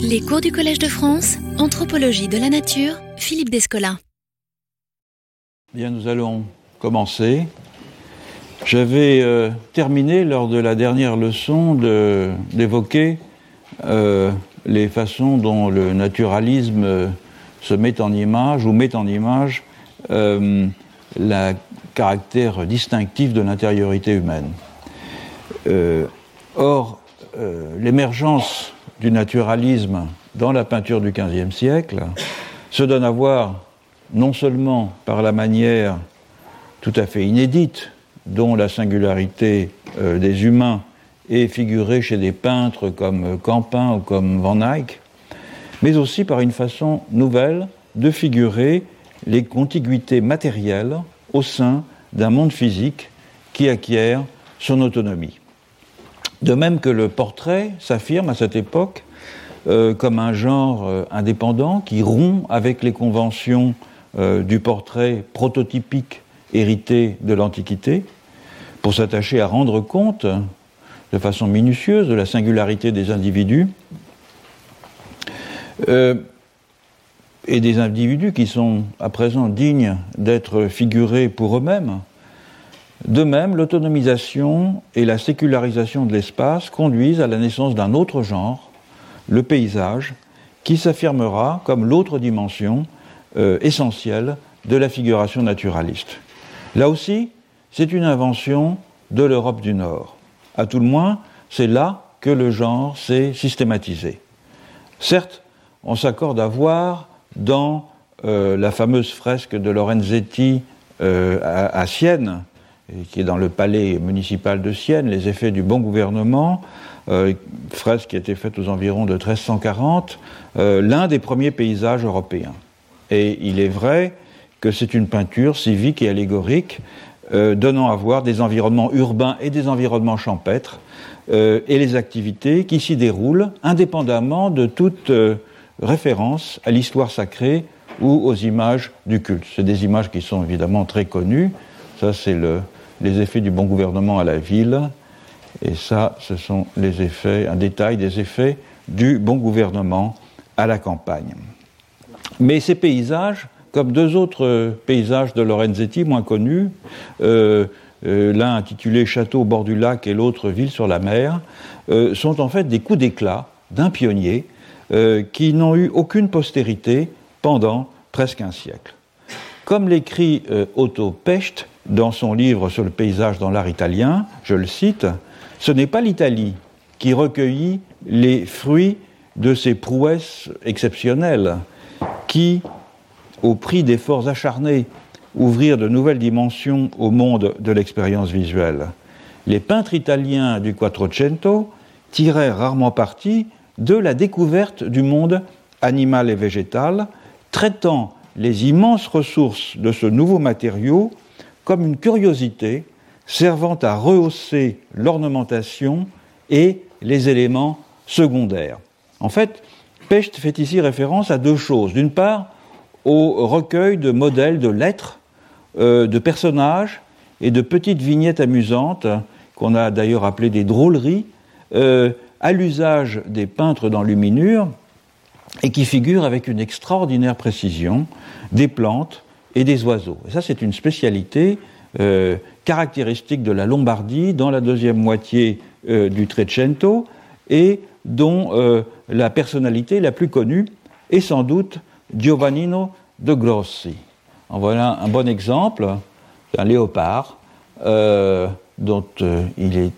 Les cours du Collège de France, Anthropologie de la Nature, Philippe Descola. Bien, nous allons commencer. J'avais euh, terminé lors de la dernière leçon d'évoquer euh, les façons dont le naturalisme euh, se met en image ou met en image le caractère distinctif de l'intériorité humaine. or, l'émergence du naturalisme dans la peinture du XVe siècle se donne à voir non seulement par la manière tout à fait inédite dont la singularité euh, des humains est figurée chez des peintres comme Campin ou comme Van Eyck, mais aussi par une façon nouvelle de figurer les contiguités matérielles au sein d'un monde physique qui acquiert son autonomie. De même que le portrait s'affirme à cette époque euh, comme un genre euh, indépendant qui rompt avec les conventions euh, du portrait prototypique hérité de l'Antiquité, pour s'attacher à rendre compte de façon minutieuse de la singularité des individus, et des individus qui sont à présent dignes d'être figurés pour eux-mêmes, de même, l'autonomisation et la sécularisation de l'espace conduisent à la naissance d'un autre genre, le paysage, qui s'affirmera comme l'autre dimension euh, essentielle de la figuration naturaliste. Là aussi, c'est une invention de l'Europe du Nord. À tout le moins, c'est là que le genre s'est systématisé. Certes, on s'accorde à voir dans euh, la fameuse fresque de Lorenzetti euh, à, Sienne, qui est dans le palais municipal de Sienne, les effets du bon gouvernement, euh, fresque qui a été faite aux environs de 1340, euh, l'un des premiers paysages européens. Et il est vrai que c'est une peinture civique et allégorique euh, donnant à voir des environnements urbains et des environnements champêtres et les activités qui s'y déroulent indépendamment de toute référence à l'histoire sacrée ou aux images du culte. C'est des images qui sont évidemment très connues. Ça, c'est le, les effets du bon gouvernement à la ville. Et ça, ce sont les effets, un détail des effets du bon gouvernement à la campagne. Mais ces paysages, comme deux autres paysages de Lorenzetti moins connus, euh, euh, l'un intitulé Château au bord du lac et l'autre Ville sur la mer, euh, sont en fait des coups d'éclat d'un pionnier qui n'ont eu aucune postérité pendant presque un siècle. Comme l'écrit Otto Pecht, dans son livre sur le paysage dans l'art italien, je le cite, ce n'est pas l'Italie qui recueillit les fruits de ces prouesses exceptionnelles qui, au prix d'efforts acharnés, ouvrirent de nouvelles dimensions au monde de l'expérience visuelle. Les peintres italiens du Quattrocento tirèrent rarement parti de la découverte du monde animal et végétal, traitant les immenses ressources de ce nouveau matériau comme une curiosité servant à rehausser l'ornementation et les éléments secondaires. En fait, Pecht fait ici référence à deux choses. D'une part, au recueil de modèles de lettres, euh, de personnages et de petites vignettes amusantes, qu'on a d'ailleurs appelées des drôleries, euh, à l'usage des peintres d'enluminure, et qui figurent avec une extraordinaire précision des plantes, et des oiseaux. Ça, c'est une spécialité euh, caractéristique de la Lombardie dans la deuxième moitié euh, du Trecento et dont euh, la personnalité la plus connue est sans doute Giovannino de Grossi. En voilà un bon exemple d'un léopard dont il est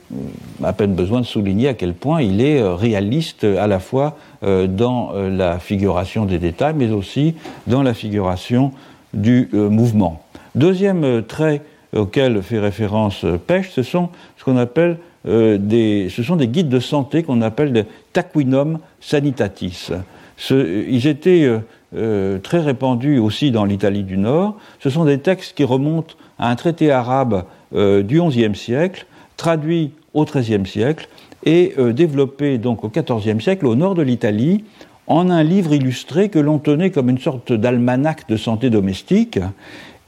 à peine besoin de souligner à quel point il est réaliste à la fois dans la figuration des détails, mais aussi dans la figuration du euh, mouvement. Deuxième euh, trait auquel fait référence euh, Pech, ce sont ce qu'on appelle des, ce sont des guides de santé qu'on appelle des taquinum sanitatis. ils étaient très répandus aussi dans l'Italie du Nord. Ce sont des textes qui remontent à un traité arabe du XIe siècle, traduit au XIIIe siècle et développé donc au XIVe siècle au nord de l'Italie en un livre illustré que l'on tenait comme une sorte d'almanach de santé domestique,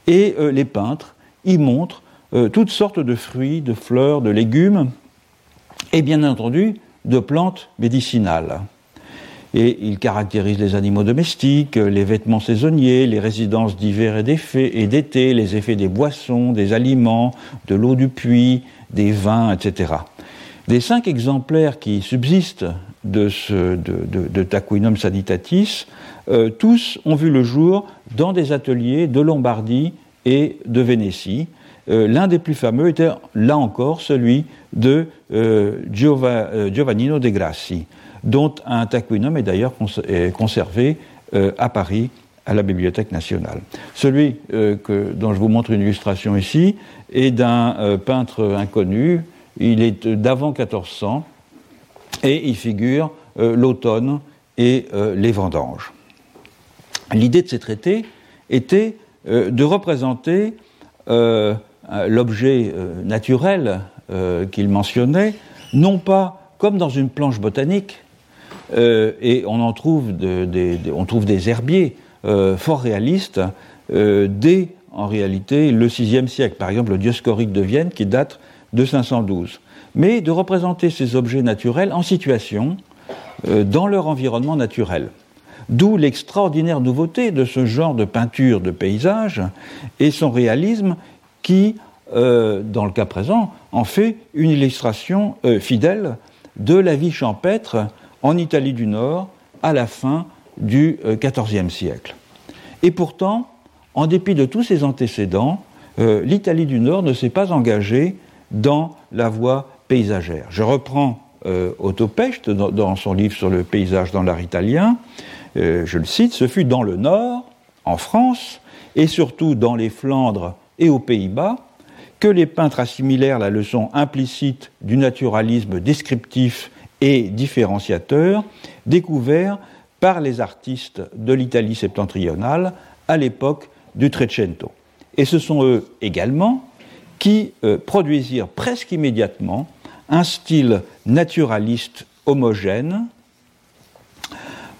et euh, les peintres y montrent euh, toutes sortes de fruits, de fleurs, de légumes, et bien entendu de plantes médicinales. Et il caractérise les animaux domestiques, les vêtements saisonniers, les résidences d'hiver et d'été, les effets des boissons, des aliments, de l'eau du puits, des vins, etc. Des cinq exemplaires qui subsistent de, ce, de, Taquinum sanitatis, euh, tous ont vu le jour dans des ateliers de Lombardie et de Vénétie. Euh, l'un des plus fameux était, là encore, celui de euh, Giovannino de Grassi, dont un Taquinum est d'ailleurs conservé à Paris à la Bibliothèque nationale. Celui que, dont je vous montre une illustration ici est d'un peintre inconnu, il est d'avant 1400 et il figure euh, l'automne et euh, les vendanges. L'idée de ces traités était euh, de représenter l'objet naturel qu'il mentionnait, non pas comme dans une planche botanique, et on en trouve, on trouve des herbiers fort réalistes dès en réalité le VIe siècle, par exemple le Dioscorique de Vienne qui date de 512, mais de représenter ces objets naturels en situation euh, dans leur environnement naturel. D'où l'extraordinaire nouveauté de ce genre de peinture de paysage et son réalisme qui, euh, dans le cas présent, en fait une illustration euh, fidèle de la vie champêtre en Italie du Nord à la fin du XIVe siècle. Et pourtant, en dépit de tous ces antécédents, l'Italie du Nord ne s'est pas engagée dans la voie Je reprends euh, Otto Pecht dans, son livre sur le paysage dans l'art italien. Euh, je le cite Ce fut dans le Nord, en France, et surtout dans les Flandres et aux Pays-Bas, que les peintres assimilèrent la leçon implicite du naturalisme descriptif et différenciateur découvert par les artistes de l'Italie septentrionale à l'époque du Trecento. Et ce sont eux également qui euh, produisirent presque immédiatement un style naturaliste homogène.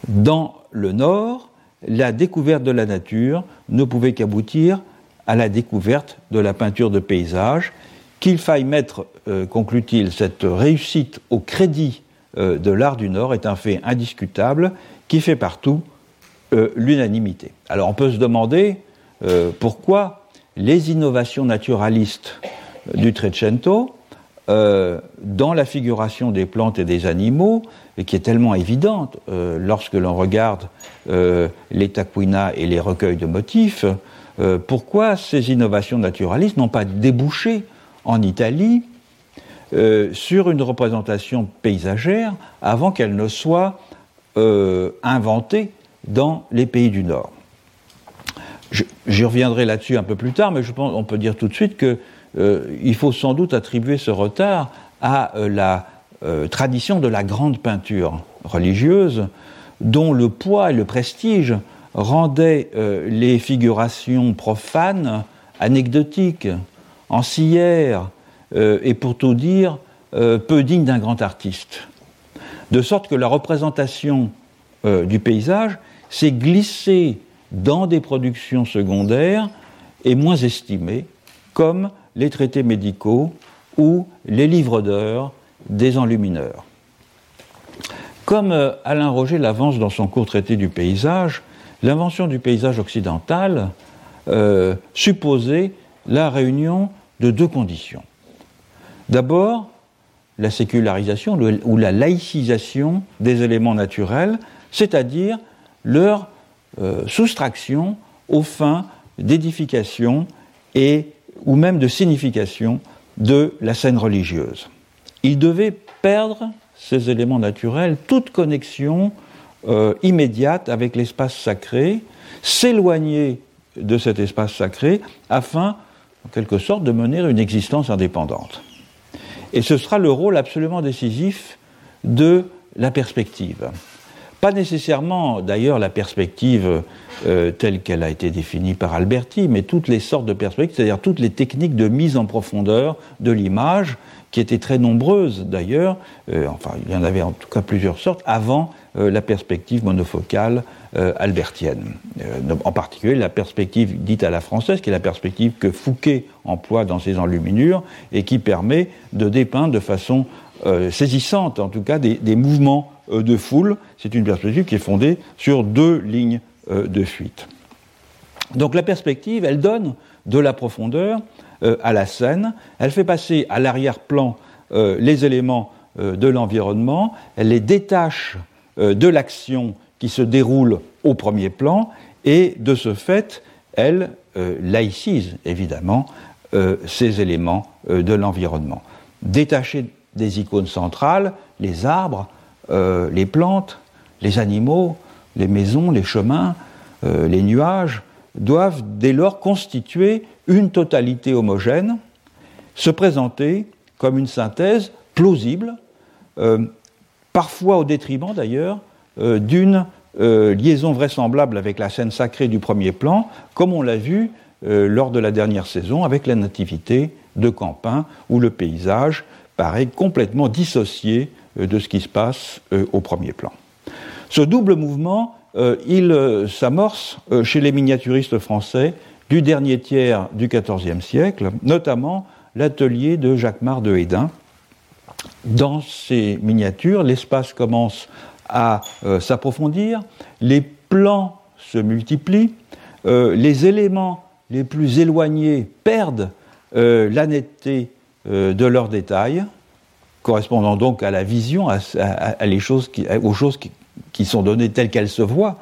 Dans le Nord, la découverte de la nature ne pouvait qu'aboutir à la découverte de la peinture de paysage, qu'il faille mettre, euh, conclut-il, cette réussite au crédit euh, de l'art du Nord est un fait indiscutable qui fait partout l'unanimité. Alors on peut se demander pourquoi les innovations naturalistes du Trecento euh, dans la figuration des plantes et des animaux, et qui est tellement évidente euh, lorsque l'on regarde euh, les taquina et les recueils de motifs, pourquoi ces innovations naturalistes n'ont pas débouché en Italie sur une représentation paysagère avant qu'elle ne soit inventée dans les pays du Nord. J'y reviendrai là-dessus un peu plus tard, mais je pense on peut dire tout de suite qu'il euh, faut sans doute attribuer ce retard à euh, la euh, tradition de la grande peinture religieuse, dont le poids et le prestige rendaient les figurations profanes anecdotiques, ancillaires, et pour tout dire, peu dignes d'un grand artiste. De sorte que la représentation du paysage s'est glissée dans des productions secondaires et moins estimées, comme les traités médicaux ou les livres d'heures des enlumineurs. Comme euh, Alain Roger l'avance dans son court traité du paysage, l'invention du paysage occidental euh, supposait la réunion de deux conditions. D'abord, la sécularisation ou la laïcisation des éléments naturels, c'est-à-dire leur euh, soustraction aux fins d'édification et ou même de signification de la scène religieuse. Il devait perdre ces éléments naturels, toute connexion euh, immédiate avec l'espace sacré, s'éloigner de cet espace sacré afin, en quelque sorte, de mener une existence indépendante. Et ce sera le rôle absolument décisif de la perspective. Pas nécessairement, d'ailleurs, la perspective euh, telle qu'elle a été définie par Alberti, mais toutes les sortes de perspectives, c'est-à-dire toutes les techniques de mise en profondeur de l'image, qui étaient très nombreuses d'ailleurs, euh, enfin il y en avait en tout cas plusieurs sortes, avant euh, la perspective monofocale albertienne. en particulier la perspective dite à la française, qui est la perspective que Fouquet emploie dans ses enluminures et qui permet de dépeindre de façon saisissante, en tout cas, des mouvements de foule. C'est une perspective qui est fondée sur deux lignes de fuite. Donc la perspective, elle donne de la profondeur à la scène, elle fait passer à l'arrière-plan les éléments de l'environnement, elle les détache de l'action qui se déroule au premier plan, et de ce fait, elle laïcise évidemment ces éléments de l'environnement. Détacher des icônes centrales, les arbres, euh, les plantes, les animaux, les maisons, les chemins, euh, les nuages, doivent dès lors constituer une totalité homogène, se présenter comme une synthèse plausible, euh, parfois au détriment d'ailleurs d'une liaison vraisemblable avec la scène sacrée du premier plan, comme on l'a vu lors de la dernière saison avec la nativité de Campin, où le paysage paraît complètement dissocié de ce qui se passe euh, au premier plan. Ce double mouvement, euh, il s'amorce chez les miniaturistes français du dernier tiers du XIVe siècle, notamment l'atelier de Jacquemart de Hédin. Dans ces miniatures, l'espace commence à s'approfondir, les plans se multiplient, les éléments les plus éloignés perdent la netteté euh, de leurs détails, correspondant donc à la vision, aux choses qui, sont données telles qu'elles se voient.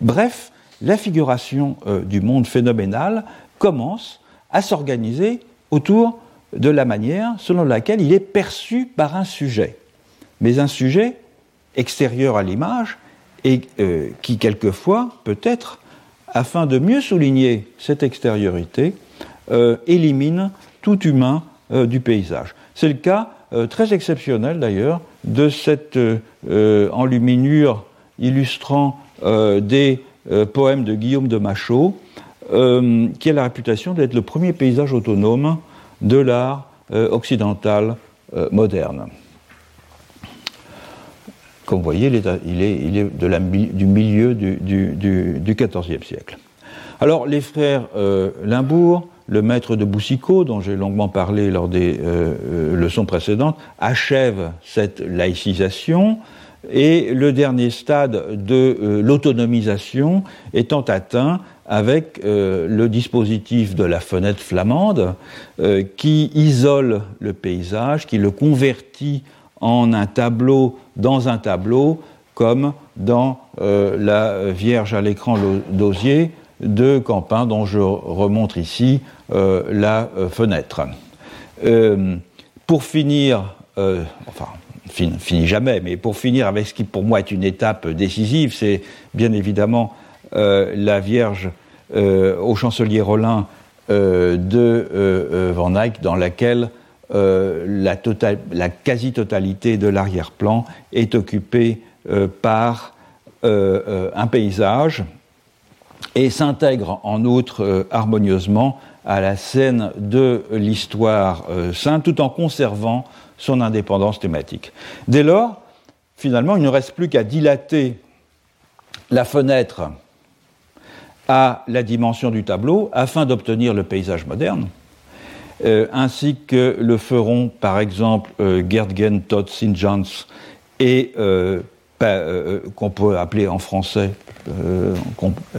Bref, la figuration euh, du monde phénoménal commence à s'organiser autour de la manière selon laquelle il est perçu par un sujet. Mais un sujet extérieur à l'image et euh, qui quelquefois, peut-être, afin de mieux souligner cette extériorité, élimine tout humain euh, du paysage. C'est le cas euh, très exceptionnel d'ailleurs de cette euh, enluminure illustrant des poèmes de Guillaume de Machaut, qui a la réputation d'être le premier paysage autonome de l'art occidental moderne. Comme vous voyez, il est, du milieu du XIVe siècle. Alors, les frères Limbourg le maître de Boussicot, dont j'ai longuement parlé lors des euh, euh, leçons précédentes, achève cette laïcisation et le dernier stade de euh, l'autonomisation étant atteint avec le dispositif de la fenêtre flamande qui isole le paysage, qui le convertit en un tableau dans un tableau, comme dans la Vierge à l'écran d'Osier de Campin, dont je remontre ici la euh, fenêtre. Euh, pour finir, enfin, finit jamais, mais pour finir avec ce qui pour moi est une étape décisive, c'est bien évidemment la Vierge au chancelier Rollin de Van Eyck, dans laquelle la, la quasi-totalité de l'arrière-plan est occupée par un paysage et s'intègre en outre euh, harmonieusement à la scène de l'histoire euh, sainte tout en conservant son indépendance thématique. Dès lors, finalement, il ne reste plus qu'à dilater la fenêtre à la dimension du tableau afin d'obtenir le paysage moderne, euh, ainsi que le feront par exemple Gerdgen, Todd, St. John's et qu'on peut appeler en français euh,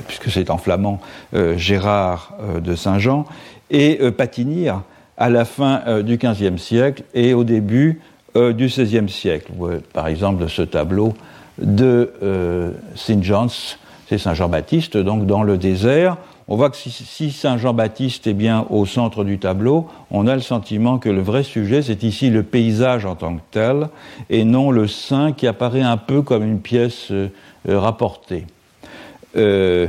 puisque c'est en flamand, euh, Gérard euh, de Saint-Jean, et Patinir à la fin du XVe siècle et au début du XVIe siècle. Par exemple, ce tableau de Saint John's, c'est Saint Jean-Baptiste, donc dans le désert. On voit que si, Saint Jean-Baptiste est bien au centre du tableau, on a le sentiment que le vrai sujet, c'est ici le paysage en tant que tel, et non le saint qui apparaît un peu comme une pièce rapportée. Euh,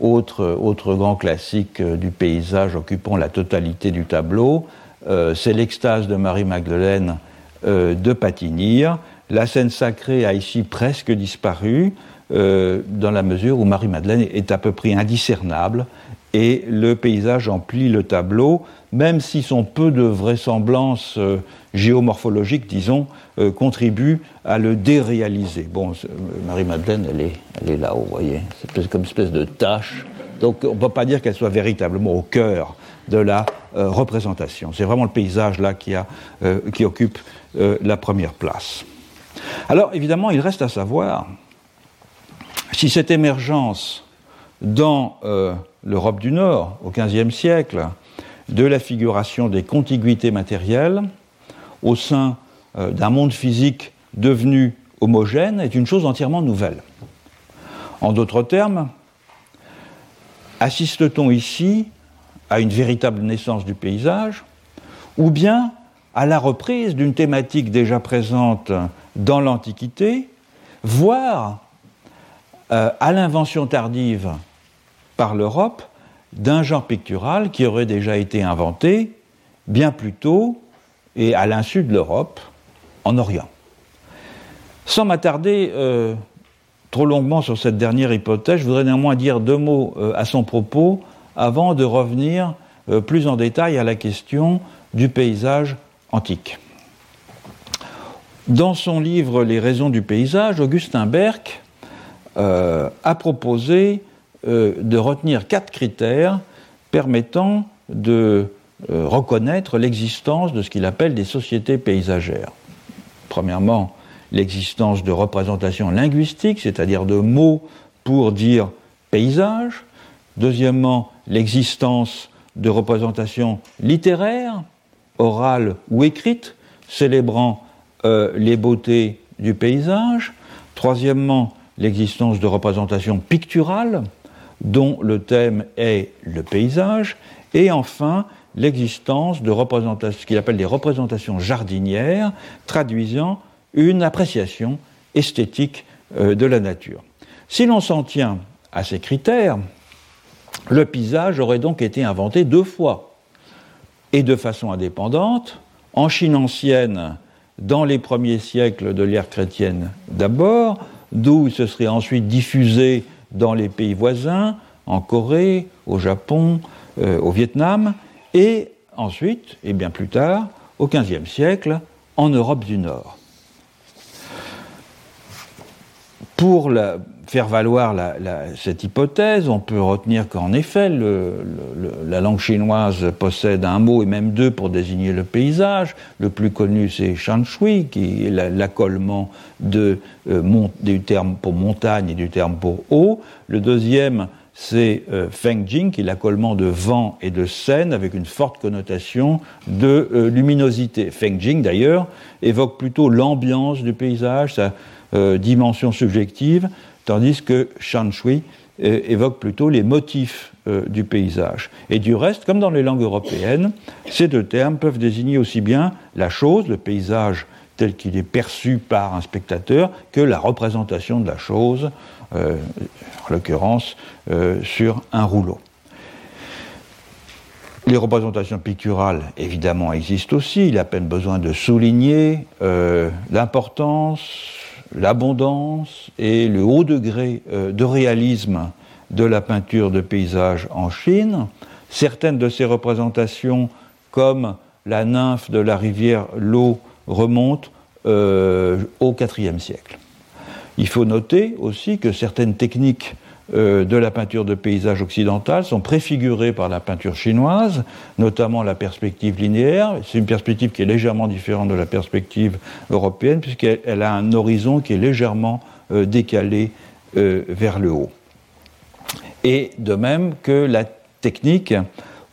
autre, grand classique euh, du paysage occupant la totalité du tableau, euh, c'est l'extase de Marie-Magdeleine de Patinir. La scène sacrée a ici presque disparu, dans la mesure où Marie-Madeleine est à peu près indiscernable, et le paysage emplit le tableau, même si son peu de vraisemblance géomorphologique, disons, euh, contribue à le déréaliser. Bon, Marie-Madeleine, elle est, elle est là-haut, vous voyez, c'est comme une espèce de tâche. Donc on ne peut pas dire qu'elle soit véritablement au cœur de la euh, représentation. C'est vraiment le paysage là qui, a, euh, qui occupe la première place. Alors évidemment, il reste à savoir si cette émergence dans euh, l'Europe du Nord, au XVe siècle, de la figuration des contiguïtés matérielles au sein euh, d'un monde physique devenu homogène est une chose entièrement nouvelle. En d'autres termes, assiste-t-on ici à une véritable naissance du paysage ou bien à la reprise d'une thématique déjà présente dans l'Antiquité, voire euh, à l'invention tardive par l'Europe d'un genre pictural qui aurait déjà été inventé bien plus tôt et à l'insu de l'Europe, en Orient. Sans m'attarder euh, trop longuement sur cette dernière hypothèse, je voudrais néanmoins dire deux mots euh, à son propos avant de revenir euh, plus en détail à la question du paysage antique. Dans son livre Les raisons du paysage, Augustin Berck a proposé euh, de retenir quatre critères permettant de euh, reconnaître l'existence de ce qu'il appelle des sociétés paysagères. Premièrement, l'existence de représentations linguistiques, c'est-à-dire de mots pour dire paysage. Deuxièmement, l'existence de représentations littéraires, orales ou écrites, célébrant euh, les beautés du paysage. Troisièmement, l'existence de représentations picturales, dont le thème est le paysage, et enfin l'existence de ce qu'il appelle des représentations jardinières, traduisant une appréciation esthétique euh, de la nature. Si l'on s'en tient à ces critères, le paysage aurait donc été inventé deux fois, et de façon indépendante, en Chine ancienne, dans les premiers siècles de l'ère chrétienne d'abord, d'où il se serait ensuite diffusé dans les pays voisins, en Corée, au Japon, euh, au Vietnam, et ensuite, et bien plus tard, au XVe siècle, en Europe du Nord. Pour faire valoir cette hypothèse, on peut retenir qu'en effet, la langue chinoise possède un mot et même deux pour désigner le paysage. Le plus connu, c'est Shanshui, qui est l'accollement euh, du terme pour montagne et du terme pour eau. Le deuxième, c'est euh, Fengjing, qui est l'accollement de vent et de scène avec une forte connotation de euh, luminosité. Fengjing, d'ailleurs, évoque plutôt l'ambiance du paysage, sa euh, dimension subjective, tandis que Shanshui évoque plutôt les motifs du paysage. Et du reste, comme dans les langues européennes, ces deux termes peuvent désigner aussi bien la chose, le paysage tel qu'il est perçu par un spectateur, que la représentation de la chose, euh, en l'occurrence euh, sur un rouleau. Les représentations picturales, évidemment, existent aussi. Il a à peine besoin de souligner euh, l'importance, l'abondance et le haut degré de réalisme de la peinture de paysage en Chine. Certaines de ces représentations, comme la nymphe de la rivière Lo, remontent au IVe siècle. Il faut noter aussi que certaines techniques euh, de la peinture de paysage occidentale sont préfigurées par la peinture chinoise, notamment la perspective linéaire. C'est une perspective qui est légèrement différente de la perspective européenne, puisqu'elle a un horizon qui est légèrement euh, décalé euh, vers le haut. Et de même que la technique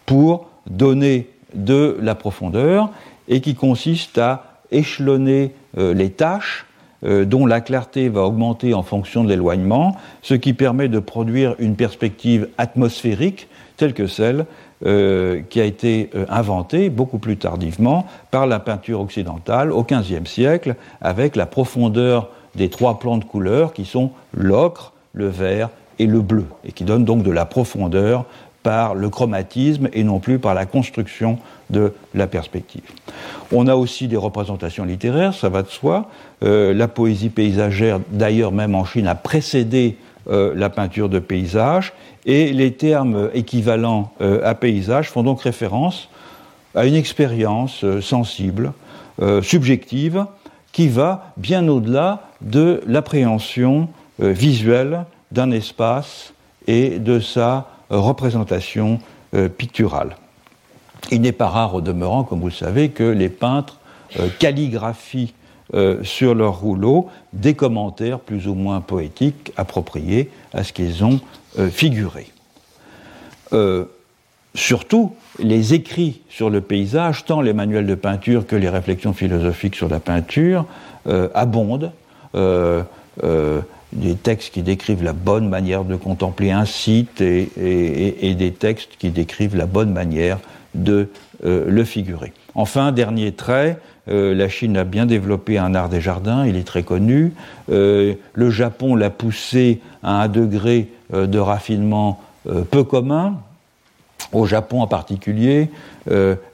pour donner de la profondeur et qui consiste à échelonner les tâches euh, dont la clarté va augmenter en fonction de l'éloignement, ce qui permet de produire une perspective atmosphérique telle que celle euh, qui a été euh, inventée beaucoup plus tardivement par la peinture occidentale au XVe siècle, avec la profondeur des trois plans de couleurs qui sont l'ocre, le vert et le bleu, et qui donnent donc de la profondeur par le chromatisme et non plus par la construction de la perspective. On a aussi des représentations littéraires, ça va de soi. Euh, la poésie paysagère, d'ailleurs même en Chine, a précédé euh, la peinture de paysage, et les termes équivalents euh, à paysage font donc référence à une expérience sensible, subjective, qui va bien au-delà de l'appréhension visuelle d'un espace et de sa représentation euh, picturale. Il n'est pas rare au demeurant, comme vous le savez, que les peintres euh, calligraphient sur leur rouleau des commentaires plus ou moins poétiques appropriés à ce qu'ils ont figuré. surtout, les écrits sur le paysage, tant les manuels de peinture que les réflexions philosophiques sur la peinture, abondent des textes qui décrivent la bonne manière de contempler un site et, des textes qui décrivent la bonne manière de euh, le figurer. Enfin, dernier trait, euh, la Chine a bien développé un art des jardins, il est très connu. Euh, le Japon l'a poussé à un degré de raffinement peu commun. Au Japon en particulier,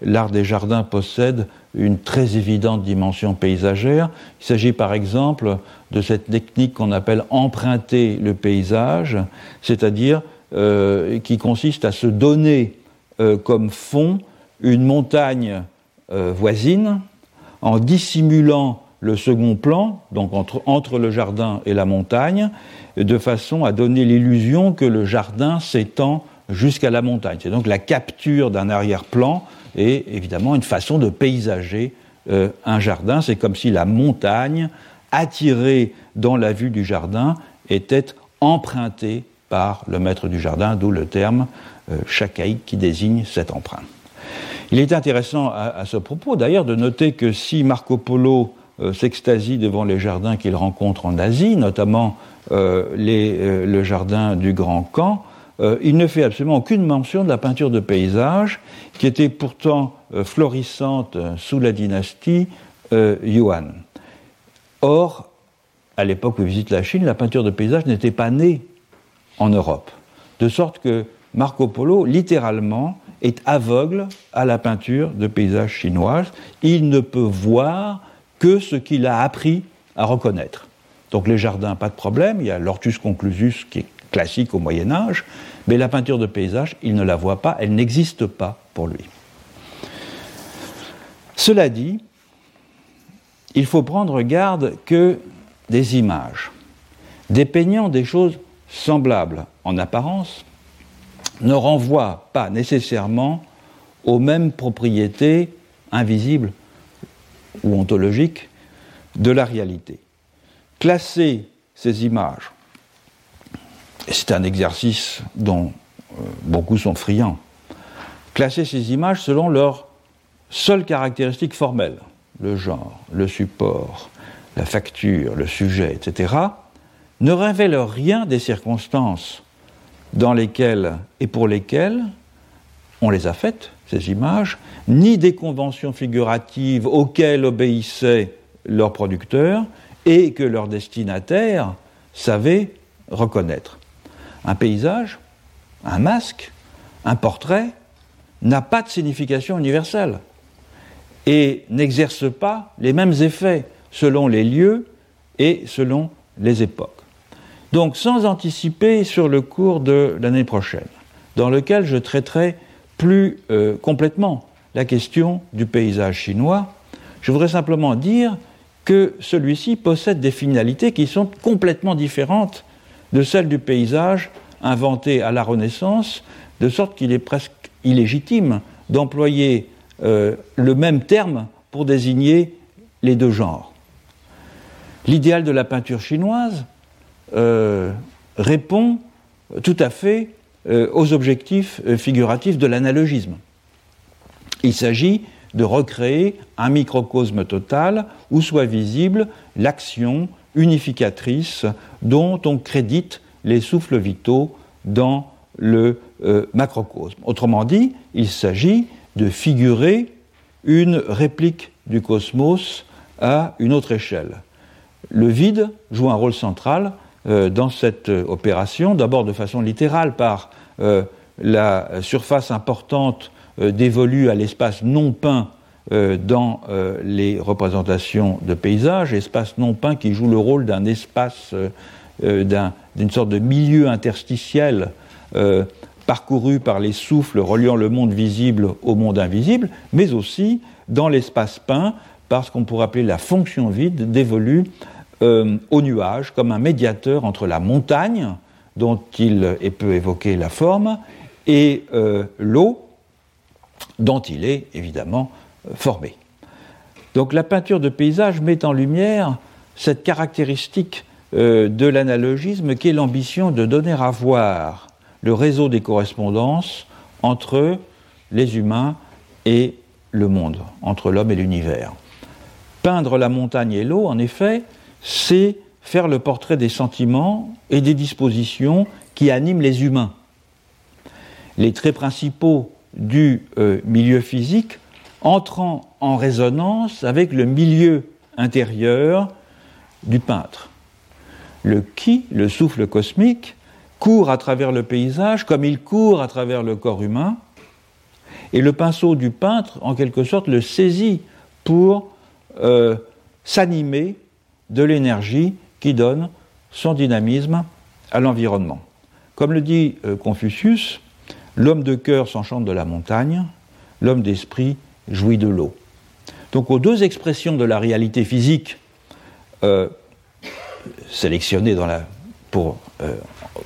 l'art des jardins possède une très évidente dimension paysagère. Il s'agit par exemple de cette technique qu'on appelle emprunter le paysage, c'est-à-dire euh, qui consiste à se donner euh, comme fond une montagne euh, voisine en dissimulant le second plan, donc entre, le jardin et la montagne, de façon à donner l'illusion que le jardin s'étend jusqu'à la montagne. C'est donc la capture d'un arrière-plan et évidemment une façon de paysager un jardin. C'est comme si la montagne attiré dans la vue du jardin était emprunté par le maître du jardin, d'où le terme euh, qui désigne cette empreinte. Il est intéressant à, ce propos d'ailleurs de noter que si Marco Polo euh, s'extasie devant les jardins qu'il rencontre en Asie, notamment euh, euh, le jardin du Grand Camp, il ne fait absolument aucune mention de la peinture de paysage qui était pourtant florissante sous la dynastie Yuan. Or, à l'époque où il visite la Chine, la peinture de paysage n'était pas née en Europe. De sorte que Marco Polo, littéralement, est aveugle à la peinture de paysage chinoise. Il ne peut voir que ce qu'il a appris à reconnaître. Donc les jardins, pas de problème, il y a l'ortus conclusus qui est classique au Moyen Âge, mais la peinture de paysage, il ne la voit pas, elle n'existe pas pour lui. Cela dit, il faut prendre garde que des images dépeignant des choses semblables en apparence ne renvoient pas nécessairement aux mêmes propriétés invisibles ou ontologiques de la réalité. Classer ces images, c'est un exercice dont euh, beaucoup sont friands, classer ces images selon leurs seules caractéristiques formelles, le genre, le support, la facture, le sujet, etc., ne révèlent rien des circonstances dans lesquelles et pour lesquelles on les a faites, ces images, ni des conventions figuratives auxquelles obéissaient leurs producteurs et que leurs destinataires savaient reconnaître. Un paysage, un masque, un portrait n'a pas de signification universelle et n'exerce pas les mêmes effets selon les lieux et selon les époques. Donc sans anticiper sur le cours de l'année prochaine, dans lequel je traiterai plus euh, complètement la question du paysage chinois, je voudrais simplement dire que celui-ci possède des finalités qui sont complètement différentes de celles du paysage inventé à la Renaissance, de sorte qu'il est presque illégitime d'employer euh, le même terme pour désigner les deux genres. L'idéal de la peinture chinoise euh, répond tout à fait euh, aux objectifs figuratifs de l'analogisme. Il s'agit de recréer un microcosme total où soit visible l'action unificatrice dont on crédite les souffles vitaux dans le macrocosme. Autrement dit, il s'agit de figurer une réplique du cosmos à une autre échelle. Le vide joue un rôle central euh, dans cette euh, opération, d'abord de façon littérale par euh, la surface importante dévolue à l'espace non peint dans les représentations de paysages, espace non peint qui joue le rôle d'un espace, d'une sorte de milieu interstitiel parcouru par les souffles reliant le monde visible au monde invisible, mais aussi dans l'espace peint par ce qu'on pourrait appeler la fonction vide dévolue euh, au nuage comme un médiateur entre la montagne, dont il peut évoquer la forme, et euh, l'eau, dont il est évidemment formé. Donc la peinture de paysage met en lumière cette caractéristique euh, de l'analogisme qui est l'ambition de donner à voir le réseau des correspondances entre les humains et le monde, entre l'homme et l'univers. Peindre la montagne et l'eau, en effet, c'est faire le portrait des sentiments et des dispositions qui animent les humains. Les traits principaux du euh, milieu physique entrant en résonance avec le milieu intérieur du peintre. Le qui, le souffle cosmique, court à travers le paysage comme il court à travers le corps humain, et le pinceau du peintre, en quelque sorte, le saisit pour euh, s'animer de l'énergie qui donne son dynamisme à l'environnement. Comme le dit euh, Confucius, l'homme de cœur s'enchante de la montagne, l'homme d'esprit jouit de l'eau. Donc aux deux expressions de la réalité physique euh, sélectionnées pour euh,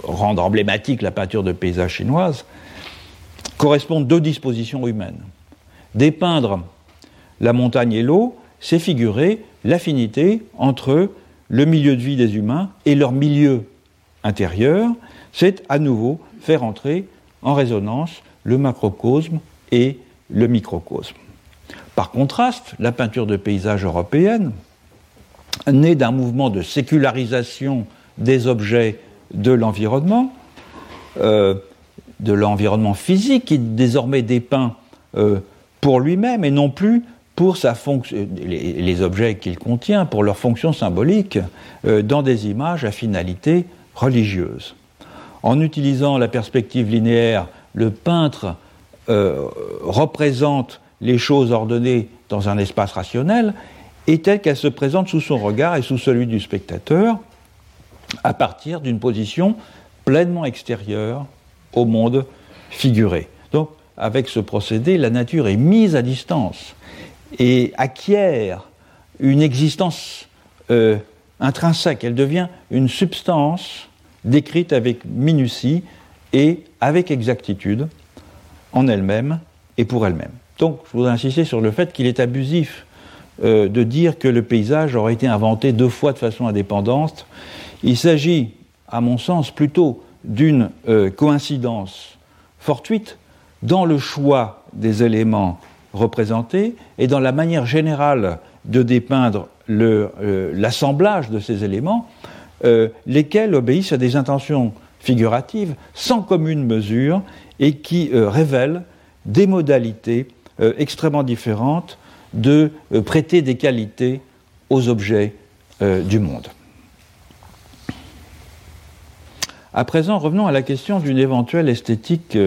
rendre emblématique la peinture de paysage chinoise, correspondent deux dispositions humaines. Dépeindre la montagne et l'eau, c'est figurer l'affinité entre le milieu de vie des humains et leur milieu intérieur, c'est à nouveau faire entrer en résonance le macrocosme et le microcosme. Par contraste, la peinture de paysage européenne, née d'un mouvement de sécularisation des objets de l'environnement, euh, de l'environnement physique qui désormais dépeint euh, pour lui-même et non plus pour sa fonction, les, objets qu'il contient, pour leur fonction symbolique, euh, dans des images à finalité religieuse. En utilisant la perspective linéaire, le peintre représente les choses ordonnées dans un espace rationnel est telle qu'elle se présente sous son regard et sous celui du spectateur à partir d'une position pleinement extérieure au monde figuré. Donc, avec ce procédé, la nature est mise à distance et acquiert une existence euh, intrinsèque. Elle devient une substance décrite avec minutie et avec exactitude en elle-même et pour elle-même. Donc, je voudrais insister sur le fait qu'il est abusif euh, de dire que le paysage aurait été inventé deux fois de façon indépendante. Il s'agit, à mon sens, plutôt d'une euh, coïncidence fortuite dans le choix des éléments représentés et dans la manière générale de dépeindre euh, l'assemblage de ces éléments, lesquels obéissent à des intentions figuratives sans commune mesure et qui révèlent des modalités euh, extrêmement différentes de euh, prêter des qualités aux objets euh, du monde. À présent, revenons à la question d'une éventuelle esthétique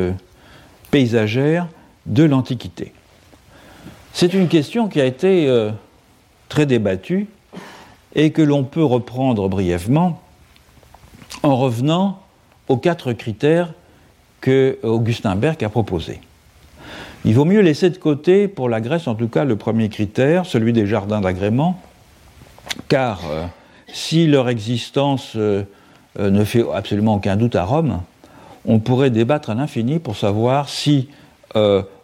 paysagère de l'Antiquité. C'est une question qui a été très débattue et que l'on peut reprendre brièvement en revenant aux quatre critères que Augustin a proposés. Il vaut mieux laisser de côté, pour la Grèce en tout cas, le premier critère, celui des jardins d'agrément, car euh, si leur existence euh, euh, ne fait absolument aucun doute à Rome, on pourrait débattre à l'infini pour savoir si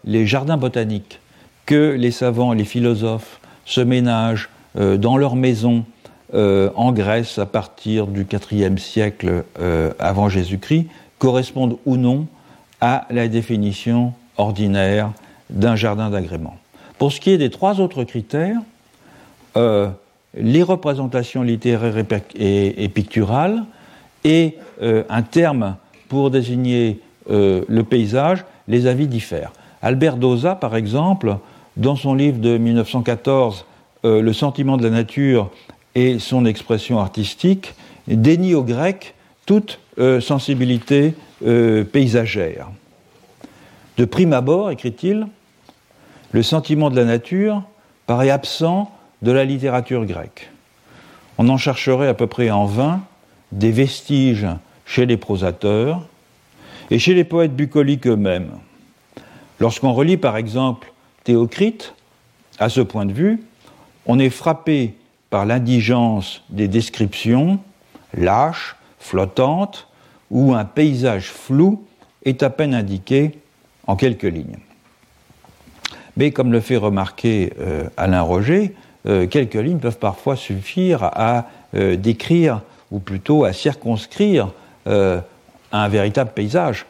les jardins botaniques que les savants et les philosophes se ménagent dans leurs maisons en Grèce à partir du IVe siècle avant Jésus-Christ correspondent ou non à la définition ordinaire d'un jardin d'agrément. Pour ce qui est des trois autres critères, euh, les représentations littéraires et, picturales et euh, un terme pour désigner euh, le paysage, les avis diffèrent. Albert Doza, par exemple, dans son livre de 1914, Le sentiment de la nature et son expression artistique, dénie aux Grecs toute sensibilité paysagère. De prime abord, écrit-il, le sentiment de la nature paraît absent de la littérature grecque. On en chercherait à peu près en vain des vestiges chez les prosateurs et chez les poètes bucoliques eux-mêmes. Lorsqu'on relit par exemple Théocrite, à ce point de vue, on est frappé par l'indigence des descriptions lâches, flottantes, où un paysage flou est à peine indiqué en quelques lignes. Mais comme le fait remarquer Alain Roger, quelques lignes peuvent parfois suffire à décrire, ou plutôt à circonscrire, un véritable paysage.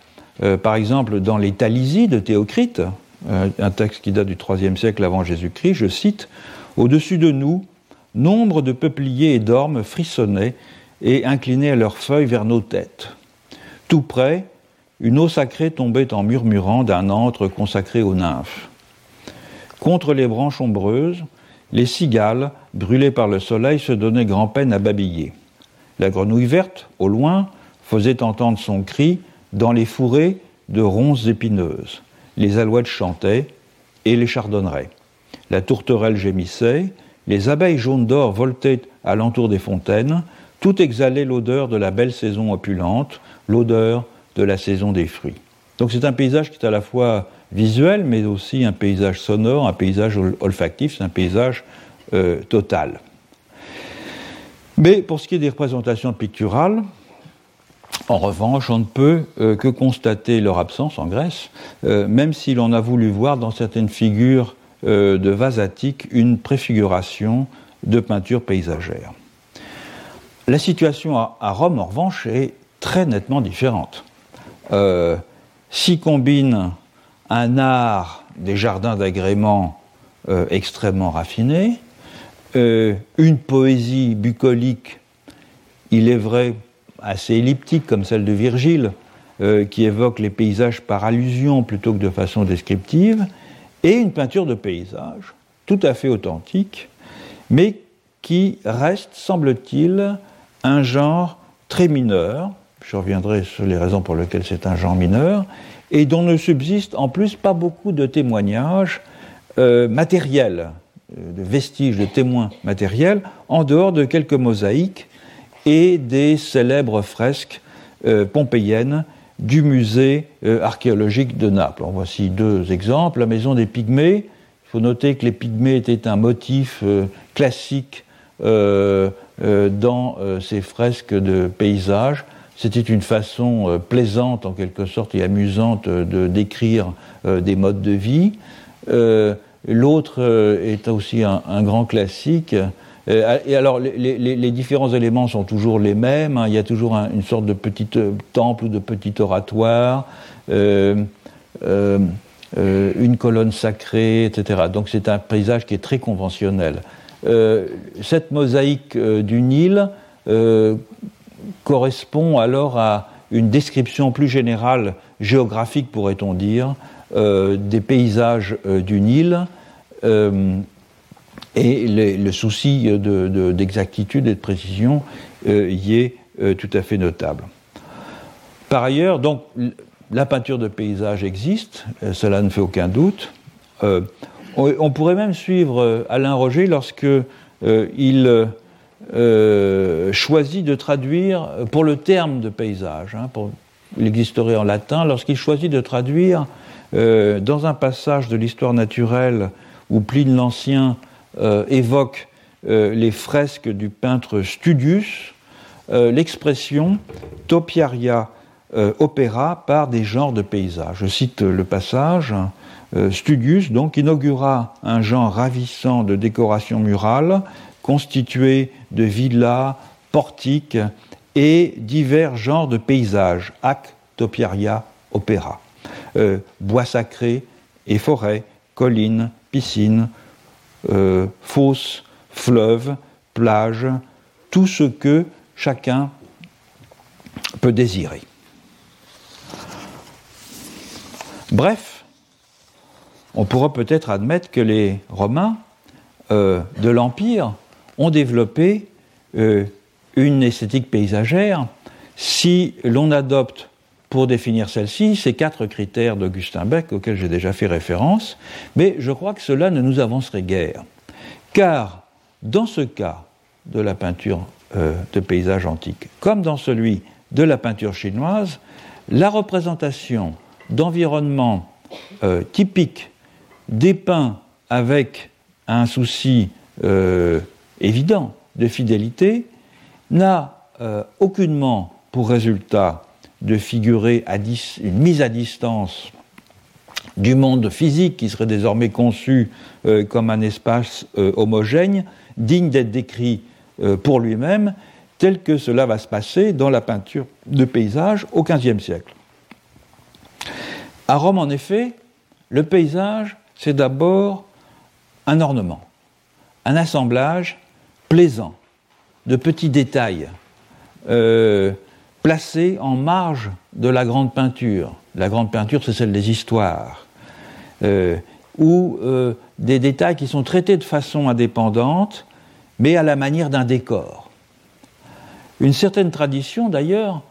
par exemple, dans les Talisie de Théocrite, un texte qui date du IIIe siècle avant Jésus-Christ, je cite Au-dessus de nous, nombre de peupliers et d'ormes frissonnaient et inclinaient leurs feuilles vers nos têtes. Tout près, une eau sacrée tombait en murmurant d'un antre consacré aux nymphes. Contre les branches ombreuses, les cigales, brûlées par le soleil, se donnaient grand-peine à babiller. La grenouille verte, au loin, faisait entendre son cri dans les fourrés de ronces épineuses. Les alouettes chantaient et les chardonnerets. La tourterelle gémissait, les abeilles jaunes d'or voltaient alentour des fontaines, tout exhalait l'odeur de la belle saison opulente, l'odeur de la saison des fruits. Donc c'est un paysage qui est à la fois visuel, mais aussi un paysage sonore, un paysage olfactif, c'est un paysage euh, total. Mais pour ce qui est des représentations picturales, en revanche, on ne peut euh, que constater leur absence en Grèce, euh, même si l'on a voulu voir dans certaines figures de vasatique une préfiguration de peinture paysagère. La situation à, Rome, en revanche, est très nettement différente. Euh, S'y combine un art des jardins d'agrément euh, extrêmement raffiné, une poésie bucolique, il est vrai, assez elliptique comme celle de Virgile, qui évoque les paysages par allusion plutôt que de façon descriptive, et une peinture de paysage tout à fait authentique, mais qui reste, semble-t-il, un genre très mineur, je reviendrai sur les raisons pour lesquelles c'est un genre mineur, et dont ne subsiste en plus pas beaucoup de témoignages euh, matériels, euh, de vestiges de témoins matériels, en dehors de quelques mosaïques et des célèbres fresques euh, pompéiennes du musée archéologique de Naples. En voici deux exemples. La maison des Pygmées. Il faut noter que les Pygmées étaient un motif classique dans ces fresques de paysages. C'était une façon plaisante, en quelque sorte, et amusante de décrire des modes de vie. L'autre est aussi un grand classique euh, et alors, les, différents éléments sont toujours les mêmes. Hein. Il y a toujours une sorte de petit euh, temple ou de petit oratoire, euh, une colonne sacrée, etc. Donc, c'est un paysage qui est très conventionnel. cette mosaïque du Nil correspond alors à une description plus générale, géographique pourrait-on dire, des paysages du Nil. Et le souci d'exactitude et de précision euh, y est euh, tout à fait notable. Par ailleurs, donc, la peinture de paysage existe, euh, cela ne fait aucun doute. On, pourrait même suivre Alain Roger lorsque il choisit de traduire pour le terme de paysage, hein, il existerait en latin, lorsqu'il choisit de traduire dans un passage de l'histoire naturelle où Pline l'Ancien euh, évoque euh, les fresques du peintre Studius, euh, l'expression topiaria opéra par des genres de paysages. Je cite le passage. Studius donc inaugura un genre ravissant de décoration murale constitué de villas, portiques et divers genres de paysages, ac topiaria opéra, bois sacrés et forêts, collines, piscines, euh, fosses, fleuves, plages, tout ce que chacun peut désirer. Bref, on pourra peut-être admettre que les Romains euh, de l'Empire ont développé euh, une esthétique paysagère si l'on adopte pour définir celle-ci ces quatre critères d'Augustin Beck auxquels j'ai déjà fait référence, mais je crois que cela ne nous avancerait guère. Car dans ce cas de la peinture euh, de paysage antique, comme dans celui de la peinture chinoise, la représentation d'environnements euh, typiques dépeints avec un souci euh, évident de fidélité n'a aucunement pour résultat de figurer à une mise à distance du monde physique qui serait désormais conçu euh, comme un espace euh, homogène, digne d'être décrit euh, pour lui-même, tel que cela va se passer dans la peinture de paysage au XVe siècle. À Rome, en effet, le paysage, c'est d'abord un ornement, un assemblage plaisant de petits détails placés en marge de la grande peinture. La grande peinture, c'est celle des histoires, euh, ou euh, des détails qui sont traités de façon indépendante, mais à la manière d'un décor. Une certaine tradition, d'ailleurs,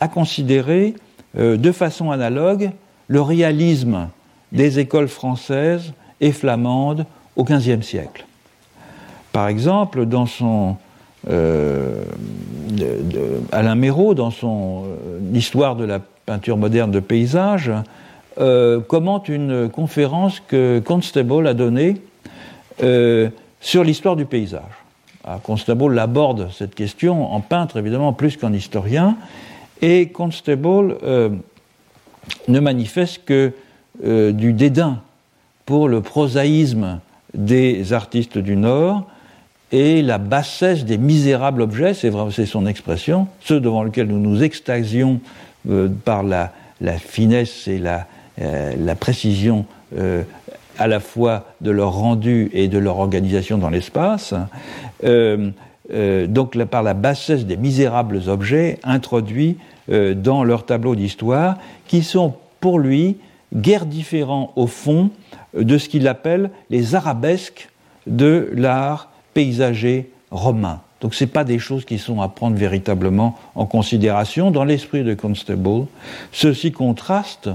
a considéré euh, de façon analogue le réalisme des écoles françaises et flamandes au XVe siècle. Par exemple, dans son Alain Méraud, dans son Histoire de la peinture moderne de paysage, euh, commente une conférence que Constable a donnée euh, sur l'histoire du paysage. Ah, Constable aborde cette question en peintre, évidemment, plus qu'en historien, et Constable euh, ne manifeste que du dédain pour le prosaïsme des artistes du Nord et la bassesse des misérables objets, c'est son expression, ceux devant lesquels nous nous extasions par la, finesse et la, euh, précision euh, à la fois de leur rendu et de leur organisation dans l'espace, euh, donc par la bassesse des misérables objets introduits dans leur tableau d'histoire, qui sont pour lui guère différents au fond de ce qu'il appelle les arabesques de l'art paysager romain. Donc ce pas des choses qui sont à prendre véritablement en considération. Dans l'esprit de Constable, ceci contraste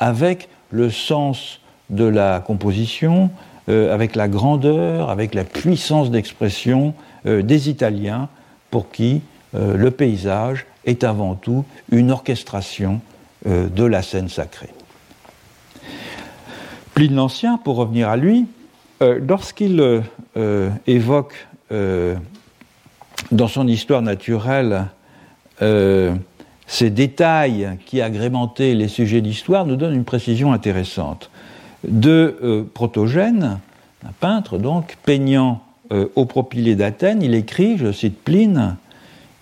avec le sens de la composition, euh, avec la grandeur, avec la puissance d'expression euh, des Italiens, pour qui euh, le paysage est avant tout une orchestration de la scène sacrée. Pline l'Ancien, pour revenir à lui, lorsqu'il évoque dans son histoire naturelle ces détails qui agrémentaient les sujets d'histoire nous donnent une précision intéressante. De euh, Protogène, un peintre donc, peignant euh, au propylée d'Athènes, il écrit, je cite Pline,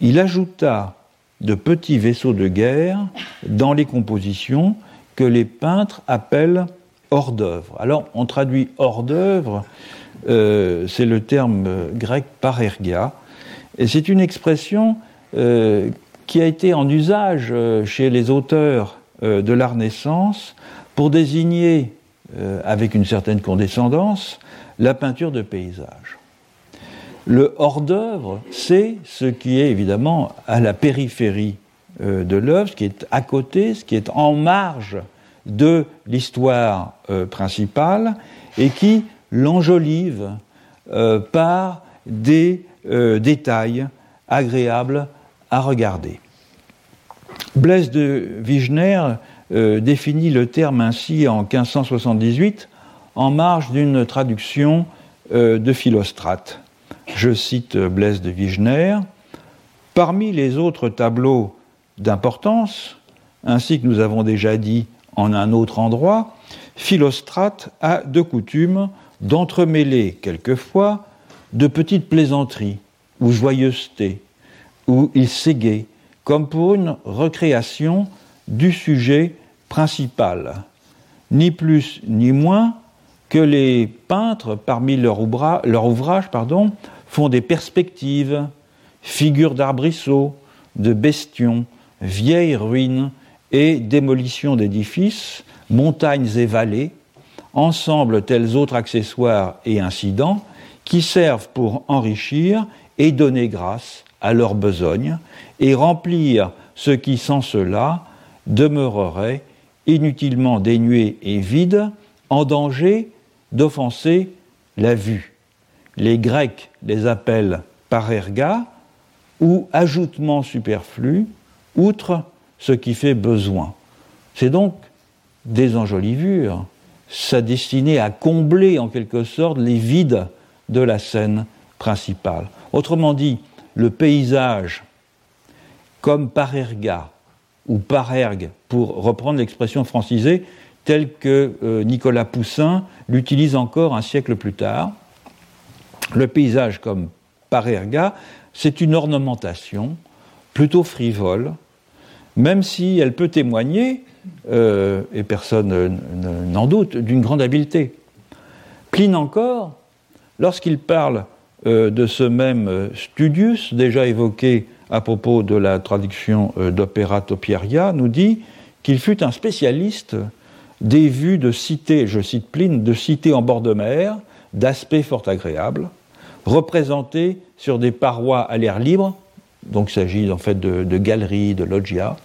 il ajouta de petits vaisseaux de guerre dans les compositions que les peintres appellent hors d'œuvre. Alors on traduit hors d'œuvre, euh, c'est le terme grec parergia, et c'est une expression qui a été en usage euh, chez les auteurs euh, de la Renaissance pour désigner, euh, avec une certaine condescendance, la peinture de paysage. Le hors-d'œuvre, c'est ce qui est évidemment à la périphérie de l'œuvre, ce qui est à côté, ce qui est en marge de l'histoire principale et qui l'enjolive par des détails agréables à regarder. Blaise de Vigener euh, définit le terme ainsi en 1578 en marge d'une traduction euh, de Philostrate. Je cite Blaise de Vigener Parmi les autres tableaux d'importance, ainsi que nous avons déjà dit en un autre endroit, Philostrate a de coutume d'entremêler quelquefois de petites plaisanteries ou joyeusetés où il s'égait, comme pour une recréation du sujet principal, ni plus ni moins que les peintres, parmi leurs ouvrages, font des perspectives, figures d'arbrisseaux, de bestions, vieilles ruines et démolitions d'édifices, montagnes et vallées, ensemble tels autres accessoires et incidents qui servent pour enrichir et donner grâce à leur besogne et remplir ce qui sans cela demeurerait inutilement dénué et vide, en danger d'offenser la vue. Les Grecs les appellent parerga ou ajoutement superflu, outre ce qui fait besoin. C'est donc des enjolivures, ça destinée à combler en quelque sorte les vides de la scène principale. Autrement dit, le paysage comme parerga ou parergue, pour reprendre l'expression francisée, tel que euh, Nicolas Poussin l'utilise encore un siècle plus tard. Le paysage comme parerga, c'est une ornementation plutôt frivole, même si elle peut témoigner, euh, et personne n'en doute, d'une grande habileté. Pline encore, lorsqu'il parle euh, de ce même Studius, déjà évoqué à propos de la traduction d'Opéra Topieria, nous dit qu'il fut un spécialiste des vues de cités, je cite Pline, de cités en bord de mer, d'aspect fort agréable, représentées sur des parois à l'air libre, donc il s'agit en fait de, galeries, de loggia,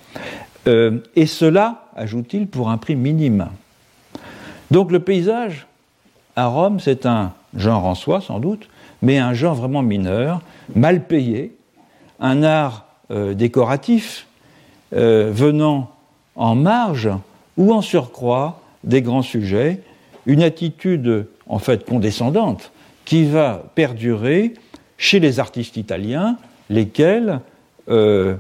euh, et cela, ajoute-t-il, pour un prix minime. Donc le paysage, à Rome, c'est un genre en soi, sans doute, mais un genre vraiment mineur, mal payé, un art euh, décoratif euh, venant en marge ou en surcroît des grands sujets, une attitude en fait condescendante qui va perdurer chez les artistes italiens, lesquels, euh,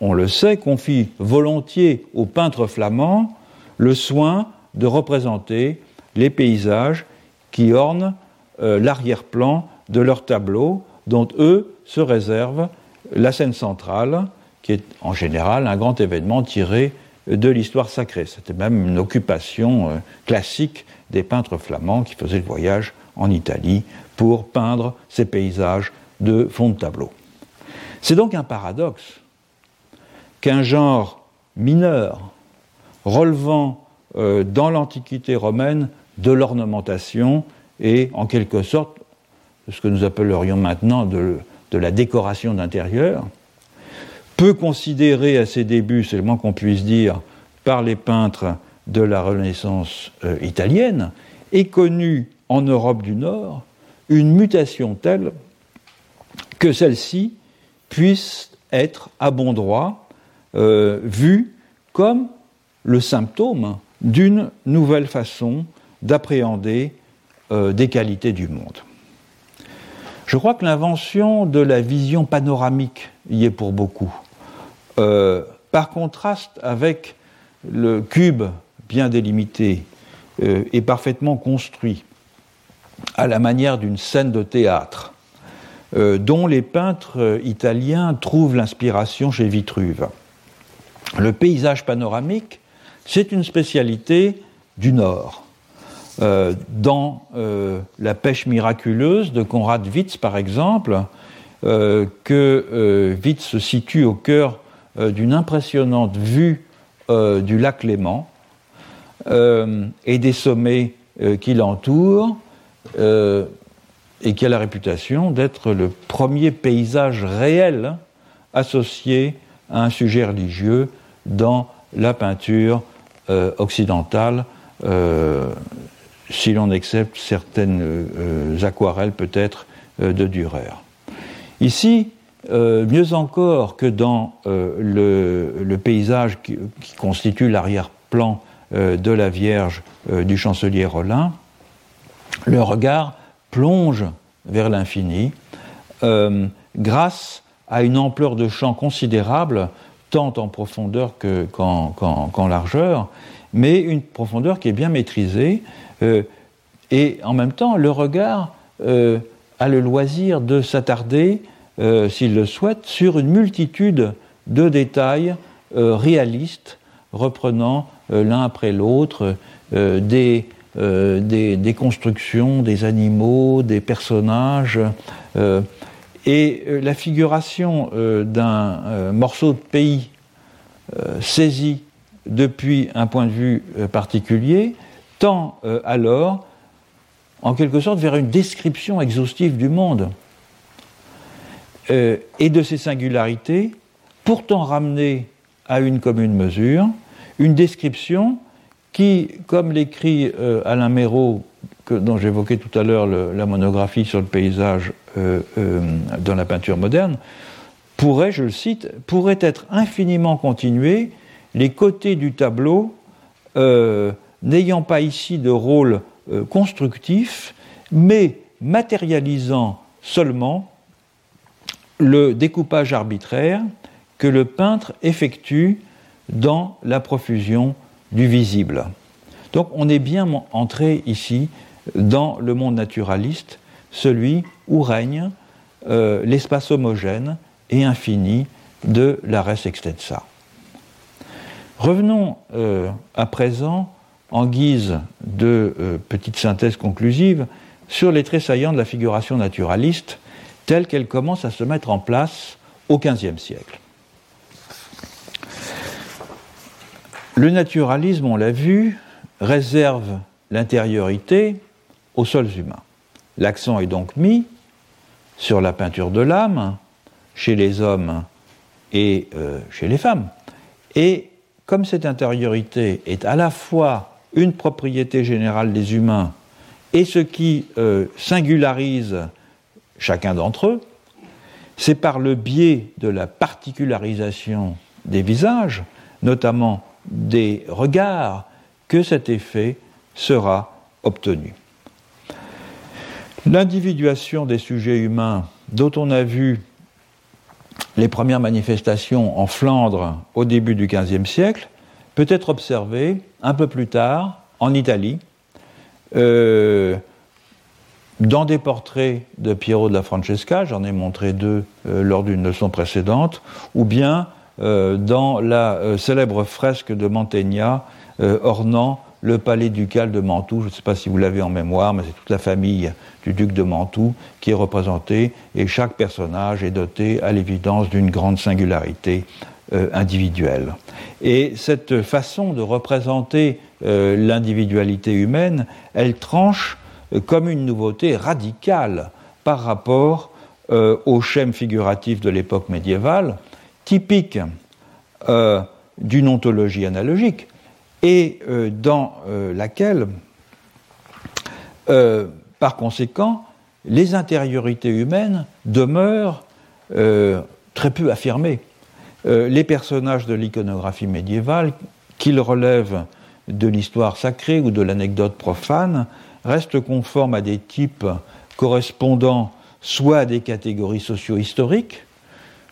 on le sait, confient volontiers aux peintres flamands le soin de représenter les paysages qui ornent euh, l'arrière-plan de leurs tableaux, dont eux se réservent la scène centrale, qui est en général un grand événement tiré de l'histoire sacrée. C'était même une occupation euh, classique des peintres flamands qui faisaient le voyage en Italie pour peindre ces paysages de fond de tableau. C'est donc un paradoxe qu'un genre mineur relevant euh, dans l'Antiquité romaine de l'ornementation et en quelque sorte ce que nous appellerions maintenant de la décoration d'intérieur, peu considéré à ses débuts, c'est le moins qu'on puisse dire, par les peintres de la Renaissance euh, italienne, est connu en Europe du Nord une mutation telle que celle-ci puisse être à bon droit euh, vue comme le symptôme d'une nouvelle façon d'appréhender euh, des qualités du monde. Je crois que l'invention de la vision panoramique y est pour beaucoup. Euh, par contraste avec le cube bien délimité euh, et parfaitement construit, à la manière d'une scène de théâtre, euh, dont les peintres italiens trouvent l'inspiration chez Vitruve. Le paysage panoramique, c'est une spécialité du Nord. dans La pêche miraculeuse de Conrad Witz, par exemple, que Witz se situe au cœur euh, d'une impressionnante vue euh, du lac Léman euh, et des sommets qui l'entourent et qui a la réputation d'être le premier paysage réel associé à un sujet religieux dans la peinture occidentale, si l'on accepte certaines aquarelles peut-être de Dürer. Ici, euh, mieux encore que dans euh, le, paysage qui, constitue l'arrière-plan euh, de la Vierge du chancelier Rollin, le regard plonge vers l'infini grâce à une ampleur de champ considérable, tant en profondeur qu'en largeur, mais une profondeur qui est bien maîtrisée. et en même temps, le regard a le loisir de s'attarder euh, s'il le souhaite, sur une multitude de détails euh, réalistes, reprenant euh, l'un après l'autre des, des, constructions, des animaux, des personnages. et la figuration d'un morceau de pays saisi depuis un point de vue particulier tend alors, en quelque sorte, vers une description exhaustive du monde. Euh, et de ces singularités, pourtant ramenées à une commune mesure, une description qui, comme l'écrit euh, Alain Méraud, dont j'évoquais tout à l'heure la monographie sur le paysage euh, dans la peinture moderne, pourrait, je le cite, pourrait être infiniment continuée, les côtés du tableau n'ayant pas ici de rôle constructif, mais matérialisant seulement le découpage arbitraire que le peintre effectue dans la profusion du visible. Donc on est bien entré ici dans le monde naturaliste, celui où règne euh, l'espace homogène et infini de la res extensa. Revenons euh, à présent, en guise de euh, petite synthèse conclusive, sur les traits saillants de la figuration naturaliste telle qu'elle commence à se mettre en place au XVe siècle. Le naturalisme, on l'a vu, réserve l'intériorité aux sols humains. L'accent est donc mis sur la peinture de l'âme, chez les hommes et euh, chez les femmes. Et comme cette intériorité est à la fois une propriété générale des humains et ce qui euh, singularise chacun d'entre eux, c'est par le biais de la particularisation des visages, notamment des regards, que cet effet sera obtenu. L'individuation des sujets humains, dont on a vu les premières manifestations en Flandre au début du XVe siècle, peut être observée un peu plus tard en Italie, euh, dans des portraits de Piero de la Francesca, j'en ai montré deux euh, lors d'une leçon précédente, ou bien dans la célèbre fresque de Mantegna ornant le palais ducal de Mantoue. Je ne sais pas si vous l'avez en mémoire, mais c'est toute la famille du duc de Mantoue qui est représentée, et chaque personnage est doté à l'évidence d'une grande singularité individuelle. Et cette façon de représenter euh, l'individualité humaine, elle tranche euh, comme une nouveauté radicale par rapport euh, au schème figuratif de l'époque médiévale, typique d'une ontologie analogique, et dans laquelle, par conséquent, les intériorités humaines demeurent très peu affirmées. les personnages de l'iconographie médiévale, qu'ils relèvent de l'histoire sacrée ou de l'anecdote profane reste conforme à des types correspondant soit à des catégories socio-historiques,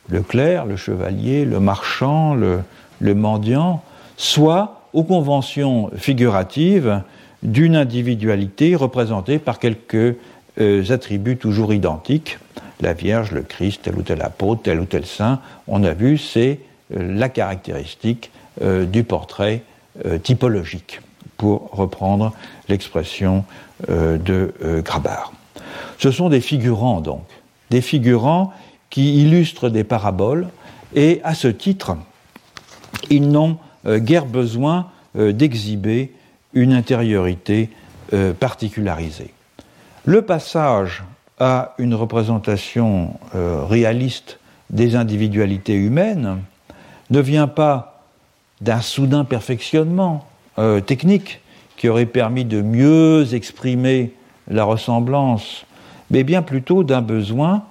le clerc, le chevalier, le marchand, le, mendiant, soit aux conventions figuratives d'une individualité représentée par quelques euh, attributs toujours identiques. La Vierge, le Christ, tel ou tel apôtre, tel ou tel saint, on a vu, c'est euh, la caractéristique euh, du portrait typologique, pour reprendre l'expression de Grabar. Ce sont des figurants donc, des figurants qui illustrent des paraboles et à ce titre, ils n'ont guère besoin d'exhiber une intériorité particularisée. Le passage à une représentation réaliste des individualités humaines ne vient pas d'un soudain perfectionnement euh, technique qui aurait permis de mieux exprimer la ressemblance, mais bien plutôt d'un besoin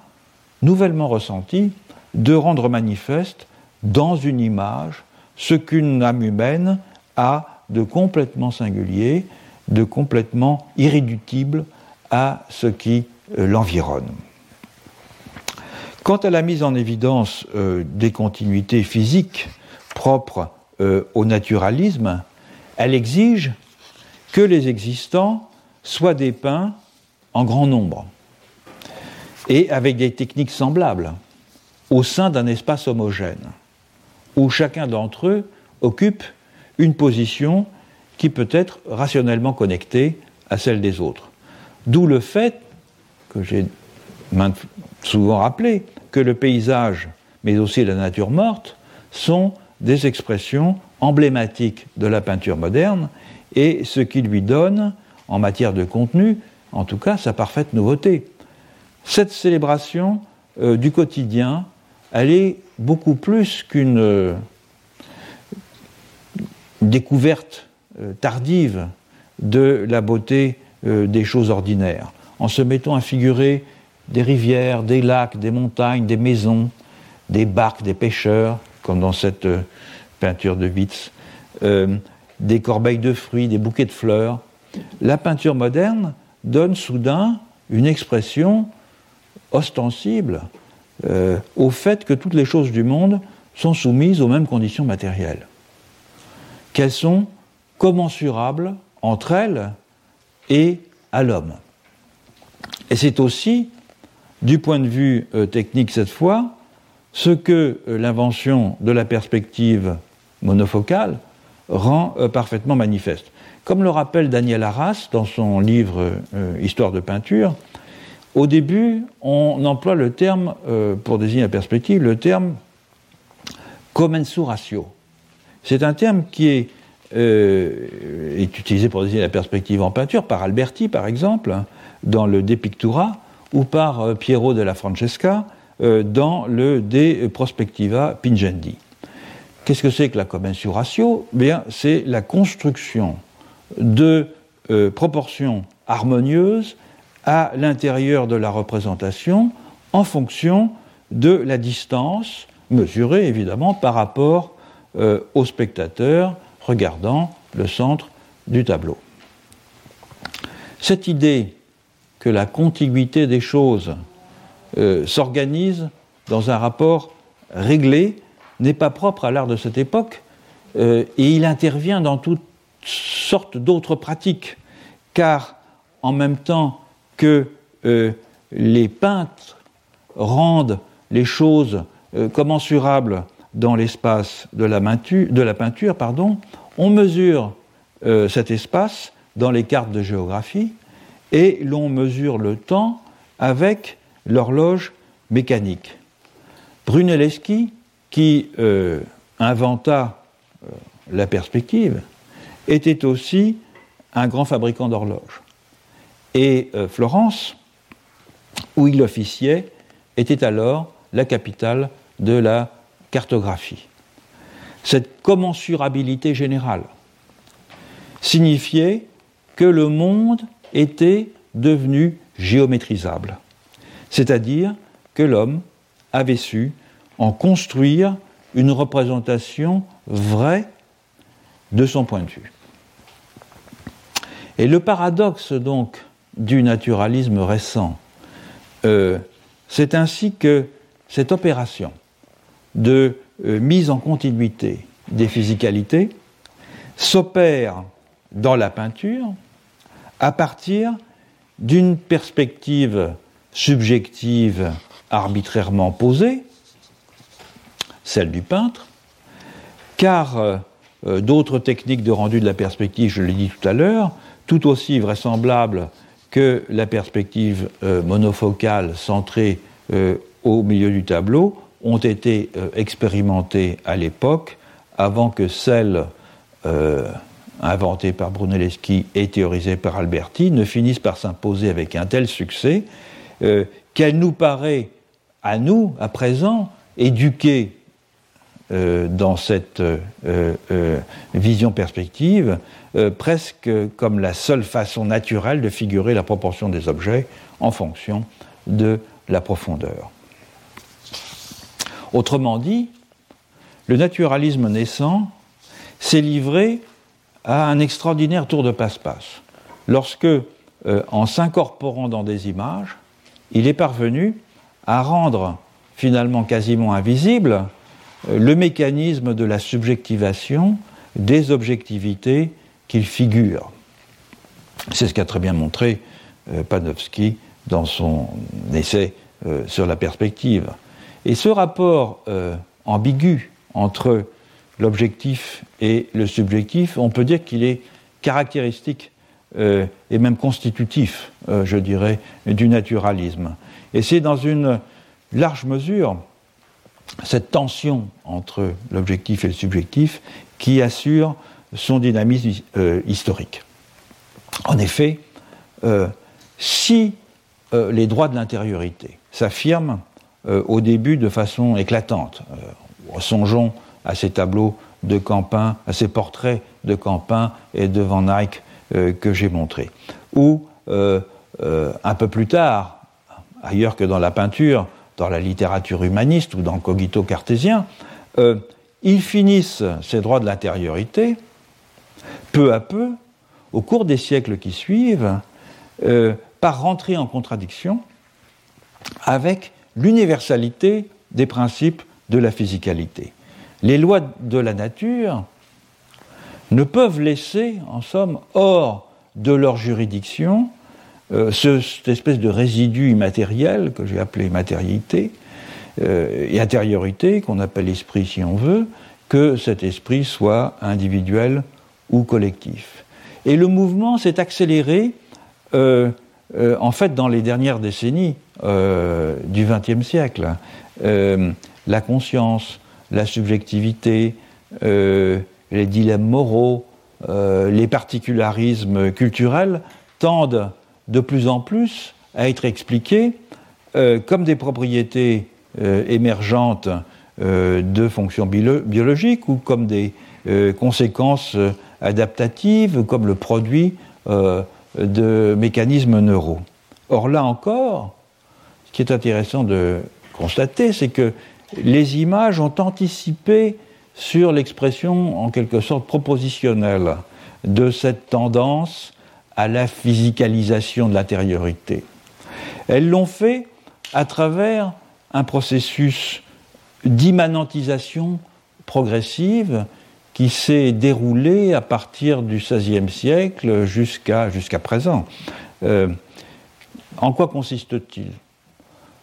nouvellement ressenti de rendre manifeste dans une image ce qu'une âme humaine a de complètement singulier, de complètement irréductible à ce qui euh, l'environne. Quant à la mise en évidence euh, des continuités physiques propres euh, au naturalisme, elle exige que les existants soient dépeints en grand nombre et avec des techniques semblables au sein d'un espace homogène où chacun d'entre eux occupe une position qui peut être rationnellement connectée à celle des autres. D'où le fait, que j'ai souvent rappelé, que le paysage, mais aussi la nature morte, sont des expressions emblématiques de la peinture moderne et ce qui lui donne, en matière de contenu, en tout cas, sa parfaite nouveauté. Cette célébration euh, du quotidien, elle est beaucoup plus qu'une euh, découverte euh, tardive de la beauté des choses ordinaires, en se mettant à figurer des rivières, des lacs, des montagnes, des maisons, des barques, des pêcheurs, comme dans cette peinture de Witz, des corbeilles de fruits, des bouquets de fleurs. La peinture moderne donne soudain une expression ostensible euh, au fait que toutes les choses du monde sont soumises aux mêmes conditions matérielles, qu'elles sont commensurables entre elles et à l'homme. Et c'est aussi, du point de vue euh, technique cette fois, ce que euh, l'invention de la perspective monofocale rend parfaitement manifeste. Comme le rappelle Daniel Arras dans son livre Histoire de peinture, au début, on emploie le terme, pour désigner la perspective, le terme commensuratio. C'est un terme qui est, est, utilisé pour désigner la perspective en peinture par Alberti, par exemple, dans le De Pictura, ou par euh, Piero della Francesca euh, dans le De Prospectiva Pingendi. Qu'est-ce que c'est que la commensuratio? Bien, c'est la construction de euh, proportions harmonieuses à l'intérieur de la représentation en fonction de la distance mesurée évidemment par rapport au spectateur regardant le centre du tableau. Cette idée que la contiguïté des choses euh, s'organise dans un rapport réglé n'est pas propre à l'art de cette époque euh, et il intervient dans toutes sortes d'autres pratiques car en même temps que euh, les peintres rendent les choses commensurables dans l'espace de la, peinture, pardon, on mesure cet espace dans les cartes de géographie et l'on mesure le temps avec l'horloge mécanique. Brunelleschi, qui euh, inventa euh, la perspective, était aussi un grand fabricant d'horloges. Et euh, Florence, où il officiait, était alors la capitale de la cartographie. Cette commensurabilité générale signifiait que le monde était devenu géométrisable. C'est-à-dire que l'homme avait su en construire une représentation vraie de son point de vue. Et le paradoxe donc du naturalisme récent, euh, c'est ainsi que cette opération de euh, mise en continuité des physicalités s'opère dans la peinture, à partir d'une perspective subjective arbitrairement posée, celle du peintre, car euh, d'autres techniques de rendu de la perspective, je l'ai dit tout à l'heure, tout aussi vraisemblables que la perspective euh, monofocale centrée au milieu du tableau, ont été expérimentées à l'époque avant que celle inventé par Brunelleschi et théorisé par Alberti, ne finissent par s'imposer avec un tel succès euh, qu'elle nous paraît, à nous, à présent, éduquée euh, dans cette euh, vision perspective, presque comme la seule façon naturelle de figurer la proportion des objets en fonction de la profondeur. Autrement dit, le naturalisme naissant s'est livré à un extraordinaire tour de passe-passe. Lorsque, euh, en s'incorporant dans des images, il est parvenu à rendre finalement quasiment invisible euh, le mécanisme de la subjectivation des objectivités qu'il figure. C'est ce qu'a très bien montré euh, Panofsky dans son essai sur la perspective. Et ce rapport ambigu entre l'objectif et le subjectif, on peut dire qu'il est caractéristique euh, et même constitutif, euh, je dirais, du naturalisme. Et c'est dans une large mesure cette tension entre l'objectif et le subjectif qui assure son dynamisme euh, historique. En effet, si les droits de l'intériorité s'affirment au début de façon éclatante, songeons à ces tableaux de Campin, à ces portraits de Campin et de Van Eyck euh, que j'ai montrés. Ou euh, euh, un peu plus tard, ailleurs que dans la peinture, dans la littérature humaniste ou dans le cogito cartésien, ils finissent ces droits de l'intériorité, peu à peu, au cours des siècles qui suivent, par rentrer en contradiction avec l'universalité des principes de la physicalité. Les lois de la nature ne peuvent laisser, en somme, hors de leur juridiction, euh, cette espèce de résidu immatériel que j'ai appelé matérialité euh, et intériorité, qu'on appelle esprit si on veut, que cet esprit soit individuel ou collectif. Et le mouvement s'est accéléré, euh, en fait, dans les dernières décennies du XXe siècle. la conscience, la subjectivité, les dilemmes moraux, les particularismes culturels tendent de plus en plus à être expliquées euh, comme des propriétés euh, émergentes euh, de fonctions biologiques ou comme des conséquences adaptatives, comme le produit de mécanismes neuraux. Or là encore, ce qui est intéressant de constater, c'est que les images ont anticipé sur l'expression en quelque sorte propositionnelle de cette tendance à la physicalisation de l'intériorité. Elles l'ont fait à travers un processus d'immanentisation progressive qui s'est déroulé à partir du XVIe siècle jusqu'à présent. Euh, en quoi consiste-t-il?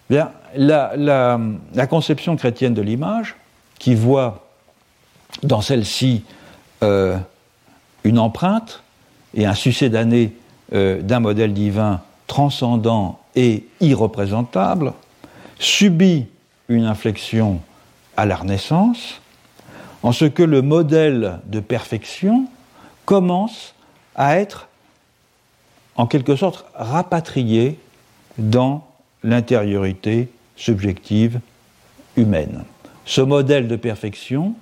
Bien, la, la, conception chrétienne de l'image, qui voit dans celle-ci euh, une empreinte, et un succédané euh, d'un modèle divin transcendant et irreprésentable, subit une inflexion à la Renaissance, en ce que le modèle de perfection commence à être en quelque sorte rapatrié dans l'intériorité subjective humaine. Ce modèle de perfection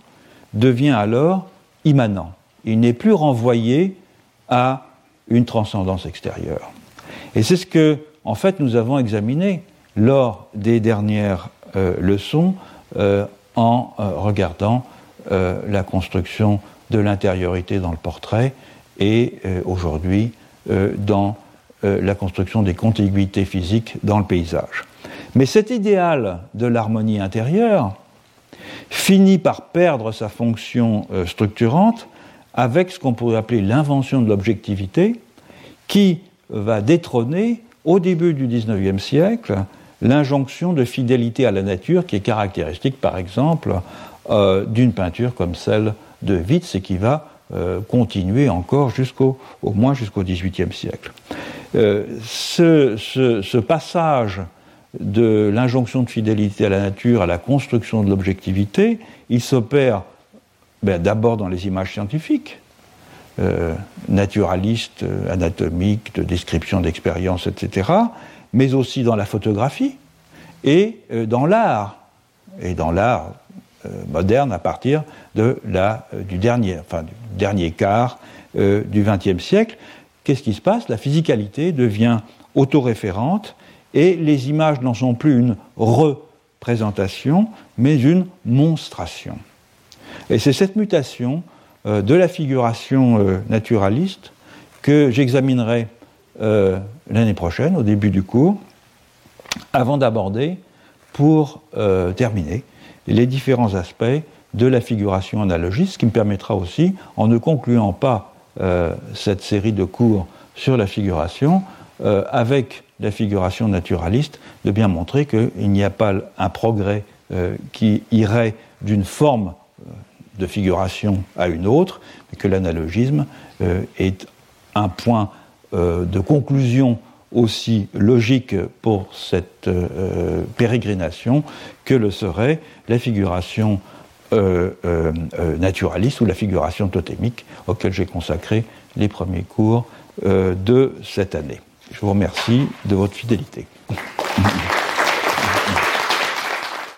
devient alors immanent. Il n'est plus renvoyé à une transcendance extérieure. Et c'est ce que, en fait, nous avons examiné lors des dernières euh, leçons euh, en euh, regardant la construction de l'intériorité dans le portrait et aujourd'hui dans la construction des contiguïtés physiques dans le paysage. Mais cet idéal de l'harmonie intérieure finit par perdre sa fonction structurante avec ce qu'on pourrait appeler l'invention de l'objectivité, qui va détrôner au début du XIXe siècle l'injonction de fidélité à la nature qui est caractéristique par exemple euh, d'une peinture comme celle de Witz et qui va euh, continuer encore jusqu'au au moins jusqu'au XVIIIe siècle. Euh, ce, ce, passage de l'injonction de fidélité à la nature à la construction de l'objectivité, il s'opère ben, d'abord dans les images scientifiques, euh, naturalistes, euh, anatomiques, de description d'expériences, etc., mais aussi dans la photographie et euh, dans l'art, et dans l'art moderne à partir de la, du, dernier, enfin, du dernier quart du XXe siècle. Qu'est-ce qui se passe? La physicalité devient autoréférente et les images n'en sont plus une représentation, mais une monstration. Et c'est cette mutation euh, de la figuration euh, naturaliste que j'examinerai euh, l'année prochaine, au début du cours, avant d'aborder, pour terminer, les différents aspects de la figuration analogiste, ce qui me permettra aussi, en ne concluant pas cette série de cours sur la figuration, avec la figuration naturaliste, de bien montrer qu'il n'y a pas un progrès qui irait d'une forme de figuration à une autre, que l'analogisme euh, est un point euh, de conclusion aussi logique pour cette euh, pérégrination que le serait la figuration naturaliste ou la figuration totémique auquel j'ai consacré les premiers cours de cette année. Je vous remercie de votre fidélité.